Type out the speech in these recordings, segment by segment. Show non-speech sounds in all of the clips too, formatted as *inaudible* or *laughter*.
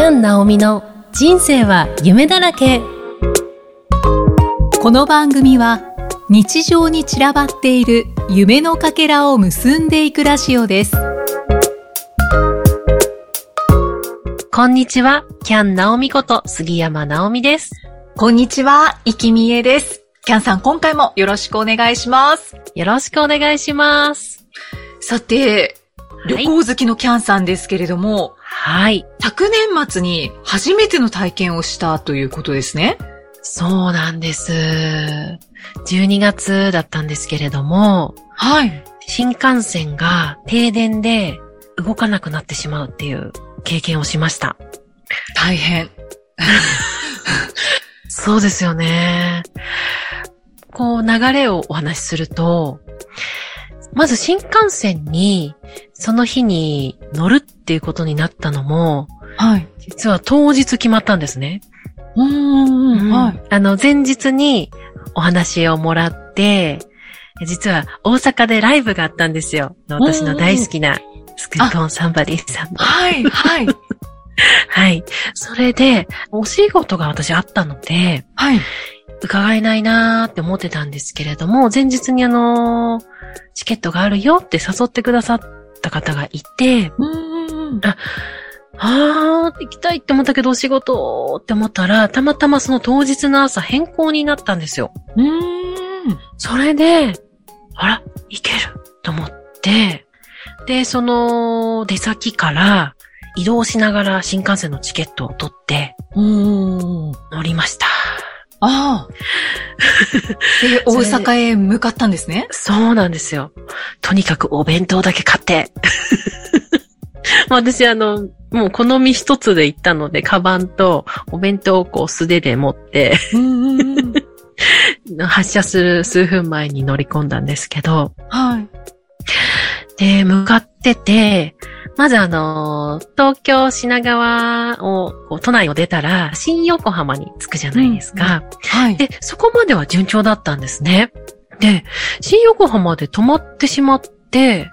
キャン・ナオミの人生は夢だらけ。この番組は日常に散らばっている夢のかけらを結んでいくラジオです。こんにちは。キャン・ナオミこと杉山ナオミです。こんにちは、いきみえです。キャンさん、今回もよろしくお願いします。よろしくお願いします。さて、はい。旅行好きのキャンさんですけれども、はい昨年末に初めての体験をしたということですね。そうなんです12月だったんですけれどもはい。新幹線が停電で動かなくなってしまうっていう経験をしました大変。そうですよね。こう、流れをお話しすると、まず新幹線に、その日に乗るっていうことになったのも、はい。実は当日決まったんですね。うーん、はい。あの、前日にお話をもらって、実は大阪でライブがあったんですよ。私の大好きなスクーポンサンバディさんの。はい、はい。*laughs* はい。それで、お仕事が私あったので、はい。伺えないなーって思ってたんですけれども、前日にあのーチケットがあるよって誘ってくださった方がいて、うーん。あー、行きたいって思ったけどお仕事って思ったら、たまたまその当日の朝変更になったんですよ。うーん。それで、あら、行けると思って、で、その出先から移動しながら新幹線のチケットを取ってうーん。乗りました。ああ。*laughs* で、大阪へ向かったんですね。そうなんですよ。とにかくお弁当だけ買って。*laughs* 私、あの、もう好み一つで行ったので、カバンとお弁当をこう素手で持って、うんうんうん。*laughs* 発車する数分前に乗り込んだんですけど、はい。で、向かってて、まずあの、東京品川を、こう都内を出たら、新横浜に着くじゃないですか。はい。で、そこまでは順調だったんですね。で、新横浜で止まってしまって、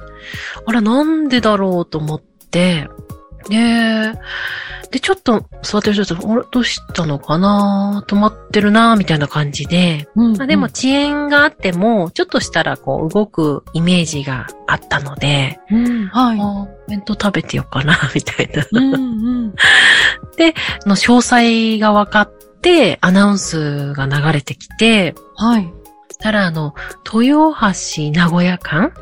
あら、なんでだろうと思って、で、で、ちょっと座ってる人と、あれ、どうしたのかな？止まってるなみたいな感じで、うんまあ、でも、遅延があっても、ちょっとしたらこう動くイメージがあったので、うん、はい。あお弁当食べてよっかな、みたいな。うんうん。の詳細が分かって、アナウンスが流れてきて、はい。そしたら、あの、豊橋名古屋間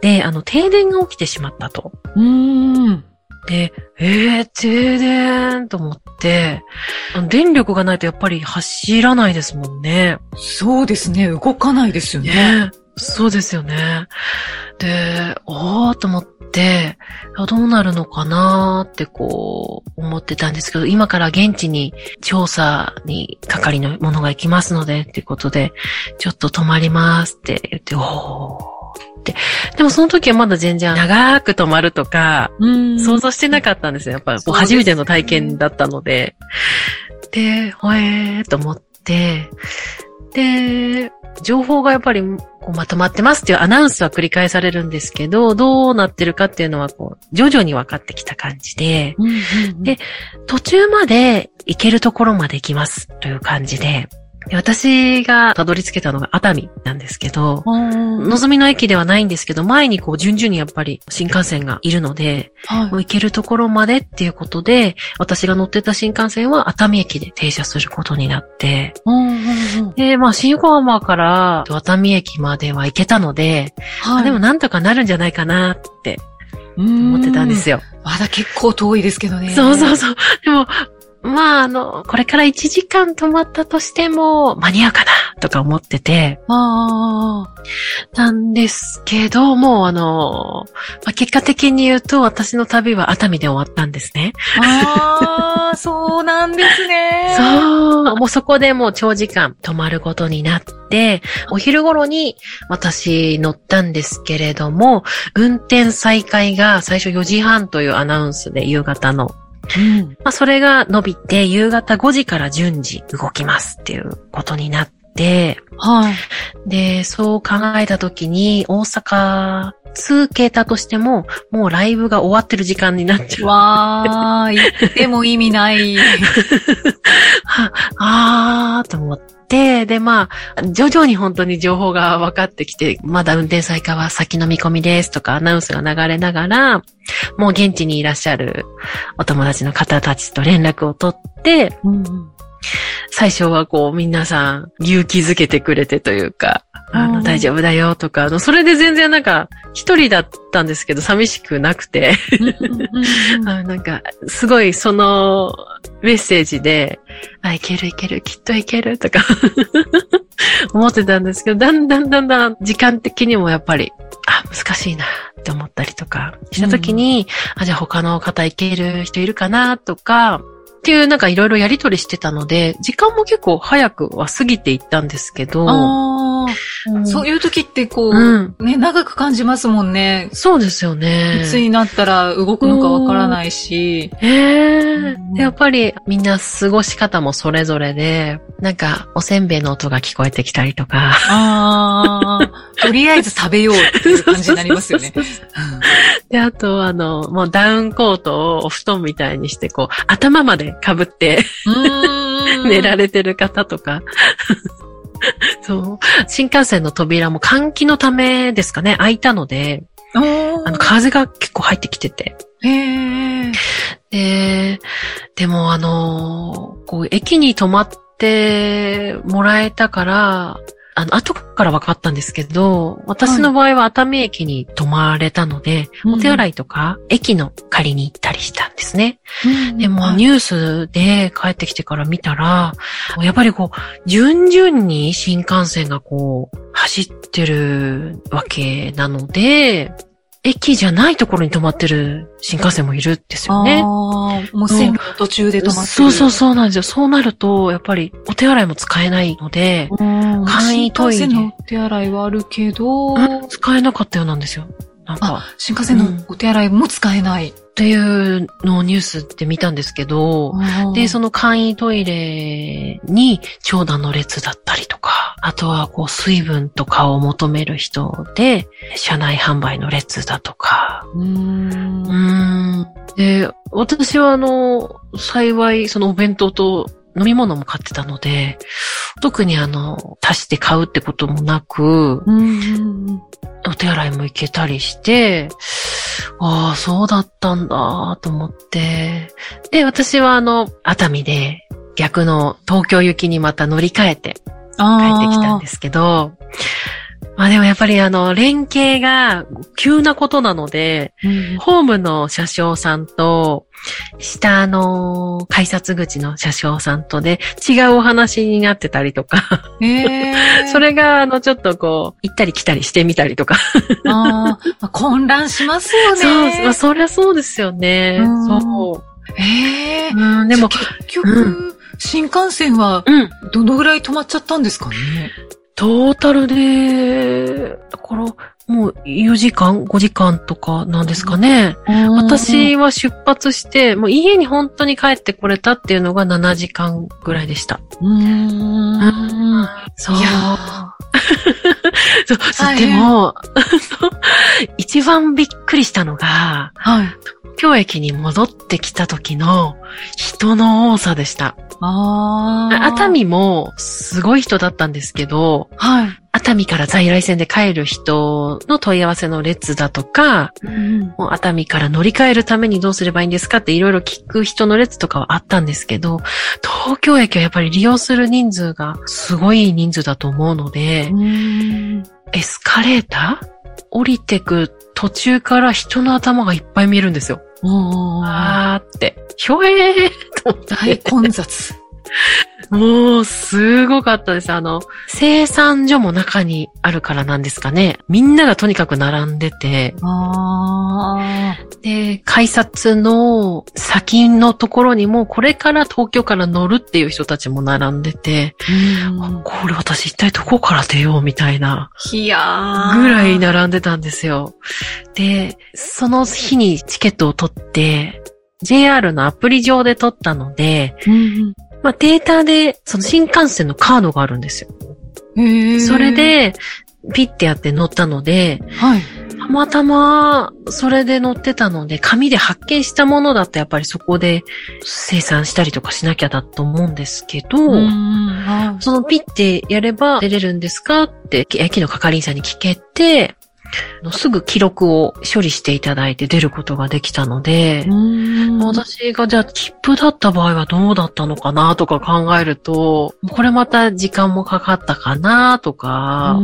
で、あの、停電が起きてしまったと。うーん。で、えー、停電と思って、電力がないとやっぱり走らないですもんね。そうですね。動かないですよね。ねそうですよね。で、おーと思って、あどうなるのかなーってこう思ってたんですけど、今から現地に調査に係のものが行きますので、っていうことで、ちょっと泊まりますって言って、おーって。でもその時はまだ全然長く泊まるとか、うん想像してなかったんですよ。やっぱ初めての体験だったので。で、ほえーと思って、で、情報がやっぱりこうまとまってますっていうアナウンスは繰り返されるんですけど、どうなってるかっていうのはこう、徐々に分かってきた感じで、うんうんうんで途中まで行けるところまで行きますという感じで、で私がたどり着けたのが熱海なんですけど、うんのぞみの駅ではないんですけど、前にこう順々にやっぱり新幹線がいるので、はいもう行けるところまでっていうことで、私が乗ってた新幹線は熱海駅で停車することになって、で、まあ新横浜から熱海駅までは行けたので、はい。あでもなんとかなるんじゃないかなって思ってたんですよ。よ。まだ結構遠いですけどね。そうそうそう。でも、まああの、これから1時間止まったとしても間に合うかなとか思ってて、あなんですけど、もうあの、まあ、結果的に言うと私の旅は熱海で終わったんですね。あ。ああ、そうなんですね。*laughs* そう。もうそこでもう長時間泊まることになって、お昼頃に私乗ったんですけれども、運転再開が最初4時半というアナウンスで夕方の。うん。まあそれが伸びて夕方5時から順次動きますっていうことになって、はい。で、そう考えたときに、大阪、通けたとしても、もうライブが終わってる時間になっちゃう。わー、言っても意味ない。は *laughs* あーと思って、で、まあ、徐々に本当に情報が分かってきて、まだ運転再開は先の見込みですとかアナウンスが流れながら、もう現地にいらっしゃるお友達の方たちと連絡を取って、最初はこう皆さん勇気づけてくれてというか、あの、うん。大丈夫だよとか、あの、それで全然なんか、一人だったんですけど、寂しくなくて、あなんか、すごいそのメッセージで、あ、いけるいける、きっといけるとか *laughs* 思ってたんですけど、だんだんだんだん時間的にもやっぱり、あ、難しいなって思ったりとかしたときに、あ、じゃあ他の方いける人いるかなとか、っていうなんかいろいろやりとりしてたので、時間も結構早くは過ぎていったんですけど、そういう時ってこう、うんね、長く感じますもんね。そうですよね。いつになったら動くのかわからないし。ええうんでやっぱりみんな過ごし方もそれぞれで、なんかおせんべいの音が聞こえてきたりとか。ああ、とりあえず食べようっていう感じになりますよね。*laughs* で、あとあの、もうダウンコートをお布団みたいにして、こう、頭まで被ってうん *laughs* 寝られてる方とか。*laughs* そう。新幹線の扉も換気のためですかね、開いたので、あの、風が結構入ってきてて。へえ。で、でもあの、こう、駅に泊まってもらえたから、あの、後から分かったんですけど、私の場合は熱海駅に泊まれたので、うん。お手洗いとか、駅の借りに行ったりしたんですね。うん。でも、はい。ニュースで帰ってきてから見たら、やっぱりこう、順々に新幹線がこう、走ってるわけなので、駅じゃないところに止まってる新幹線もいるんですよね。ああ、もう線路の途中で止まってる。そうそうそうなんですよ。そうなると、やっぱりお手洗いも使えないので、うん。簡易トイレ新幹線のお手洗いはあるけど、うん使えなかったようなんですよ。なんかあ、、新幹線のお手洗いも使えない。っていうのをニュースで見たんですけど、で、その、の簡易トイレに長蛇の列だったりとか、あとはこう水分とかを求める人で、車内販売の列だとか。うーん。で、私はあの、幸いそのお弁当と飲み物も買ってたので、特にあの、足して買うってこともなく、うんお手洗いも行けたりして、ああ、そうだったんだと思って。で、私はあの、熱海で逆の東京行きにまた乗り換えて帰ってきたんですけど、まあでもやっぱりあの、連携が急なことなので、す。うんホームの車掌さんと、下の改札口の車掌さんとで違うお話になってたりとか、へえ。*laughs* それがあの、ちょっとこう、行ったり来たりしてみたりとか。あーまあ混乱しますよそう、ね。まあ、そりゃそうですよね。うんそへえう。。うん、でも、結局、新幹線はうん。どのぐらい止まっちゃったんですかね？トータルで、だから、もう4時間 ?5 時間とかなんですかね。私は出発して、もう家に本当に帰ってこれたっていうのが7時間ぐらいでした。うーん。そう。いや *laughs* そうでも、*laughs* 一番びっくりしたのが、はい。東京駅に戻ってきた時の人の多さでした。ああ。熱海もすごい人だったんですけど、はい。熱海から在来線で帰る人の問い合わせの列だとか、うんもう熱海から乗り換えるためにどうすればいいんですかっていろいろ聞く人の列とかはあったんですけど、東京駅はやっぱり利用する人数がすごい人数だと思うので、うんエスカレーター？降りてく途中から人の頭がいっぱい見えるんですよ。あーって。ひょえーと思って大混雑。もう、すごかったです。あの、生産所も中にあるからなんですかね。みんながとにかく並んでて、あで、改札の先のところにも、これから東京から乗るっていう人たちも並んでて、あ。これ私一体どこから出ようみたいな、いやーぐらい並んでたんですよ。で、その日にチケットを取って、JR のアプリ上で取ったので、うんまあ、データで、その新幹線のカードがあるんですよ。それ、で、ピッてやって乗ったので、はい。たまたま、それで乗ってたので、紙で発見したものだってやっぱりそこで生産したりとかしなきゃだと思うんですけど、そのピッてやれば出れるんですかって、駅の係員さんに聞けて、すぐ記録を処理していただいて出ることができたので、うん。私がじゃあ切符だった場合はどうだったのかなとか考えると、これまた時間もかかったかなとか、あ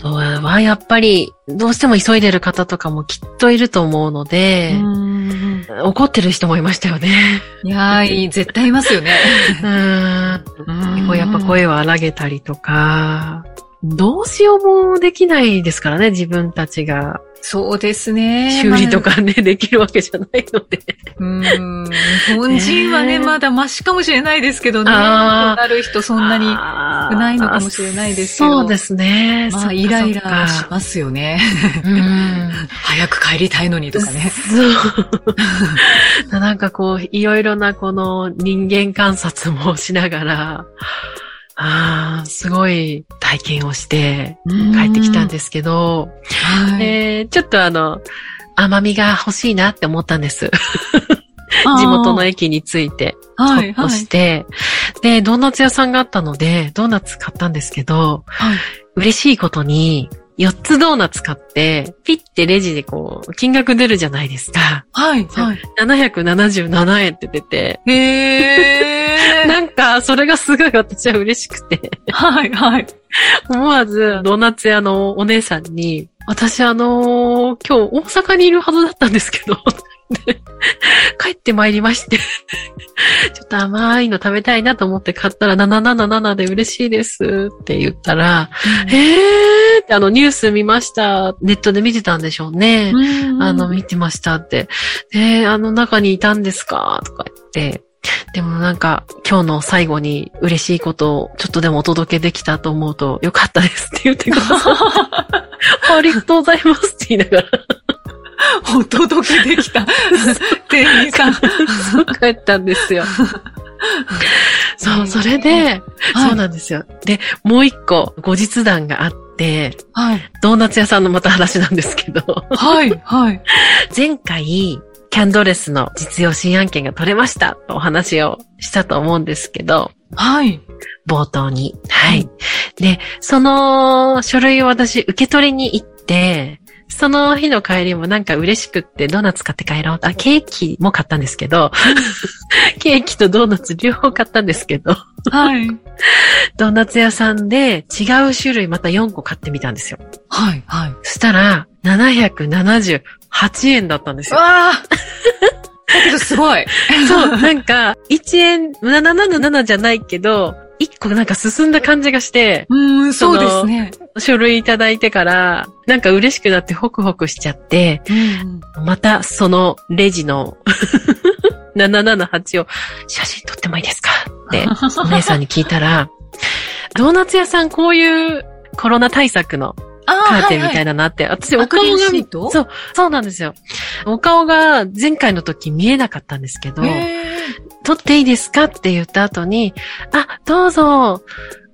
とはやっぱりどうしても急いでる方とかもきっといると思うので、うん怒ってる人もいましたよね。いやー、絶対いますよね。*laughs* うん。結構やっぱ声声を荒げたりとか、どうしようもできないですからね、自分たちが。そうですね。修理とかね、できるわけじゃないので。うん。日本人はね、まだマシかもしれないですけどね。なる人そんなに。少ないのかもしれないですけどそうですね。まあ、イライラしますよね。うん。早く帰りたいのにとかね。そう。*laughs* なんかこう、いろいろなこの人間観察もしながら、ああ、すごい体験をして帰ってきたんですけど、はい。えーちょっとあの、甘みが欲しいなって思ったんです。地元の駅に着いて、はい、ほっとはい。して、で、ドーナツ屋さんがあったので、ドーナツ買ったんですけど、はい嬉しいことに、4つドーナツ買って、ピッてレジでこう、金額出るじゃないですか。はい、はい。777円って出て、へー。*laughs* なんか、それがすごい私は嬉しくて、はい、はい。思わず、ドーナツ屋のお姉さんに、私あのー今日大阪にいるはずだったんですけど、で *laughs* 帰ってまいりまして、ちょっと甘いの食べたいなと思って買ったら777で嬉しいですって言ったら、えーってあのニュース見ました。ネットで見てたんでしょうね。うんあの、見てましたって。で、あの中にいたんですかとか言って。でもなんか、今日の最後に嬉しいことをちょっとでもお届けできたと思うと、よかったですって言ってくださって。*laughs* ありがとうございますって言いながら *laughs* お届けできた。*laughs* 店員さん。帰ったんですよ。そう、それで、そうなんですよ。で、もう一個、後日談があって、はい。ドーナツ屋さんのまた話なんですけど、はい、はい。前回、キャンドレスの実用新案件が取れましたとお話をしたと思うんですけど、はい。冒頭に。はい。で、その書類を私受け取りに行って、その日の帰りもなんか嬉しくってドーナツ買って帰ろう。あ、ケーキも買ったんですけど、*laughs* ケーキとドーナツ両方買ったんですけど、はい。*laughs* ドーナツ屋さんで違う種類また4個買ってみたんですよ。はい、はい。そしたら、778円だったんですよ。わあだ *laughs* けどすごい。*laughs* そう、なんか、1円、777じゃないけど、1個なんか進んだ感じがして、うーん、そうですね。書類いただいてから、なんか嬉しくなってホクホクしちゃって、うんまたそのレジの *laughs* 778を写真撮ってもいいですか？って *laughs* お姉さんに聞いたら、ドーナツ屋さんこういうコロナ対策のあカーテンみたいな。なって、私おアクリ顔がそう、そうなんですよ。お顔が前回の時見えなかったんですけど、へ撮っていいですか？って言った後に、あ、どうぞ、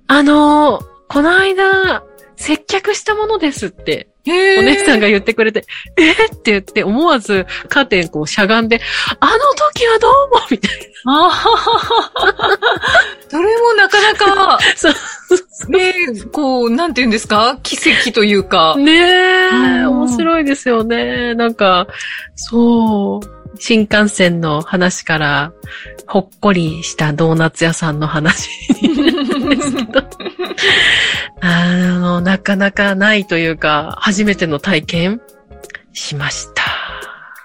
あの、この間、接客したものですって、お姉さんが言ってくれて、え？ーって言って思わずカーテンこうしゃがんで、あの時はどうもみたいあははは *laughs* それもなかなか、な。*laughs* そう。ね、こう、なんて言うんですか？奇跡というか。ねえ、うん面白いですよね。なんか、そう。新幹線の話から、ほっこりしたドーナツ屋さんの話になるんですけど。*laughs* あの、なかなかないというか、初めての体験しました。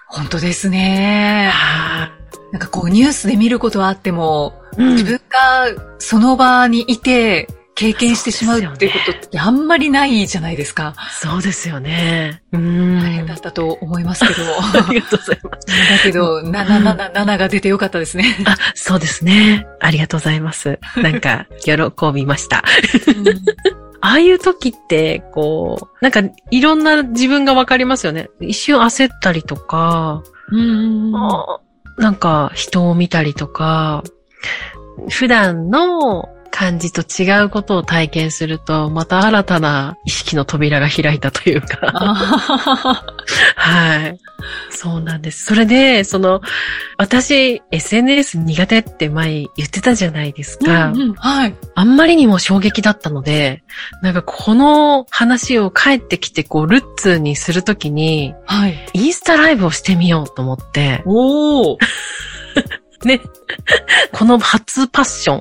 本当ですね。はなんかこうニュースで見ることはあっても、いうん自分がその場にいて経験してしまうっていうことってあんまりないじゃないですか。そうですよね。うん。大変だったと思いますけど。*laughs* ありがとうございます。だけど、777が出てよかったですね。*laughs* あ、そうですね。ありがとうございます。なんか、喜びました。ああいう時って、こう、なんか、いろんな自分がわかりますよね。一瞬焦ったりとか、うんあなんか、人を見たりとか、普段の感じと違うことを体験すると、また新たな意識の扉が開いたというか。はい。そうなんです。それで、その、私、SNS 苦手って前言ってたじゃないですか。うんうん、はい。あんまりにも衝撃だったので、なんかこの話を帰ってきて、こう、ルッツにするときに、はい。インスタライブをしてみようと思って。おー。*laughs* ね。*laughs* この初パッション。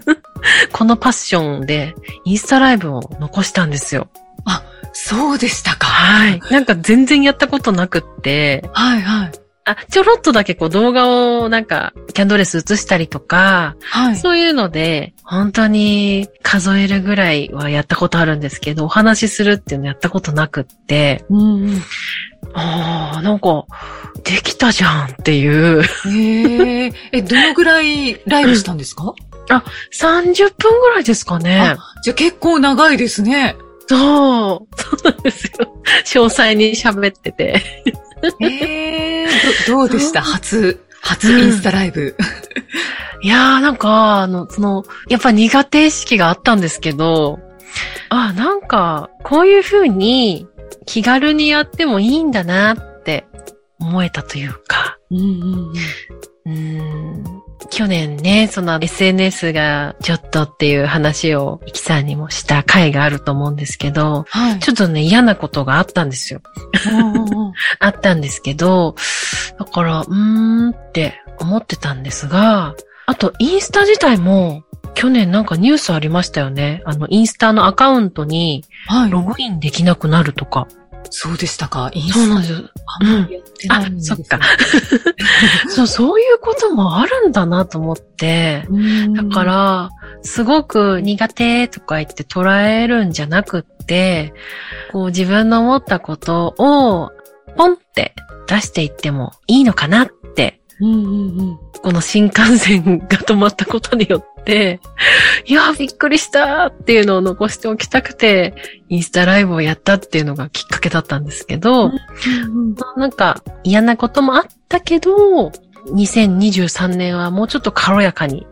*laughs* このパッションで、インスタライブを残したんですよ。あ、そうでしたか。はい。なんか全然やったことなくって。はいはい。あ、ちょろっとだけこう動画をなんかキャンドレス映したりとか、はい、そういうので、本当に数えるぐらいはやったことあるんですけど、お話しするっていうのやったことなくって、うんうん、ああ、なんか、できたじゃんっていう。へえ、え、どのぐらいライブしたんですか？あ、30分ぐらいですかね。じゃあ結構長いですね。そう。そうなんですよ。詳細に喋ってて。ええー、ど、どうでした？初、初インスタライブ。いやーなんか、あの、その、やっぱ苦手意識があったんですけど、あ、なんか、こういう風に気軽にやってもいいんだなって思えたというか。うんうんうん、うん去年ね、その SNS がちょっとっていう話をイキさんにもした回があると思うんですけど、はい、ちょっとね、嫌なことがあったんですよ。*laughs* あったんですけど、だから、うーんって思ってたんですが、あと、インスタ自体も、去年なんかニュースありましたよね。あの、インスタのアカウントに、ログインできなくなるとか。はいそうでしたか？インスタそうなんですよ。あんまりやってないんです、うん、あ、そっか。*laughs* そう、そういうこともあるんだなと思って、だから、すごく苦手とか言って捉えるんじゃなくって、こう自分の思ったことをポンって出していってもいいのかなってうんうんうん、この新幹線が止まったことによって、いや、びっくりしたっていうのを残しておきたくて、インスタライブをやったっていうのがきっかけだったんですけど、なんか嫌なこともあったけど、2023年はもうちょっと軽やかに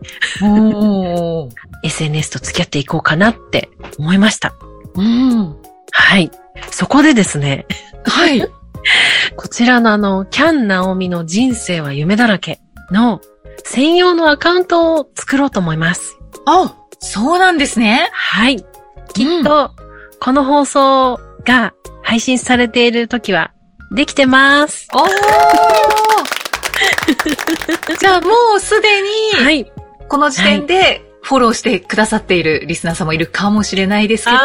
SNS *laughs* と付き合っていこうかなって思いました。うん、はい。そこでですね。はい。*laughs* こちらのあの、キャン・ナオミの人生は夢だらけの専用のアカウントを作ろうと思います。あ、そうなんですね。はい。きっと、この放送が配信されている時は、できてます。おー *laughs* じゃあもうすでに、はい。この時点で、フォローしてくださっているリスナーさんもいるかもしれないですけど、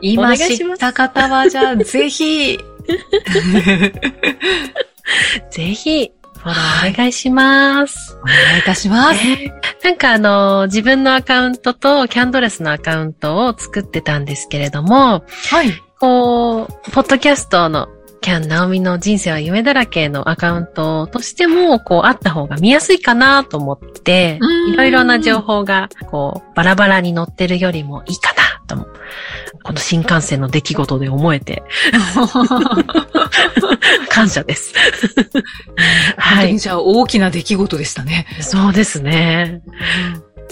今知った方は、じゃあぜひ、*laughs* ぜひ、フォローお願いします。お願いいたします。えー、なんかあの、自分のアカウントとキャンドレスのアカウントを作ってたんですけれども、はい。こう、ポッドキャストのキャン・ナオミの人生は夢だらけのアカウントとしても、こう、あった方が見やすいかなと思って、いろいろな情報が、こう、バラバラに載ってるよりもいいかなとも、この新幹線の出来事で思えて、*laughs* 感謝です。はい。じゃあ大きな出来事でしたね。そうですね。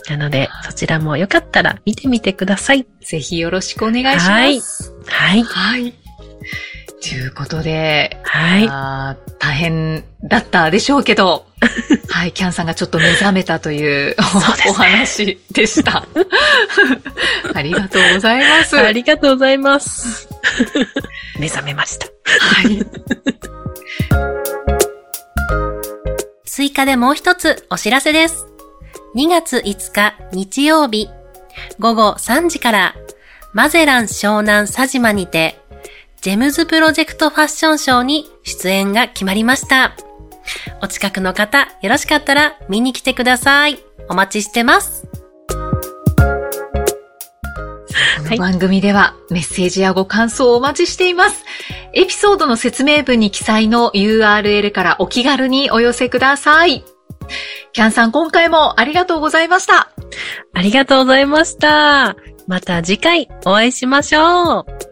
なので、そちらもよかったら見てみてください。ぜひよろしくお願いします。はい。はい。はいということで、はい。大変だったでしょうけど、はい、キャンさんがちょっと目覚めたというお,、お話でした。*laughs* ありがとうございます。ありがとうございます。*laughs* 目覚めました。はい。*laughs* 追加でもう一つお知らせです。2月5日日曜日午後3時からマゼラン湘南佐島にてジェムズプロジェクトファッションショーに出演が決まりました。お近くの方、よろしかったら見に来てください。お待ちしてます。この番組ではメッセージやご感想をお待ちしています。エピソードの説明文に記載の URL からお気軽にお寄せください。キャンさん、今回もありがとうございました。ありがとうございました。また次回お会いしましょう。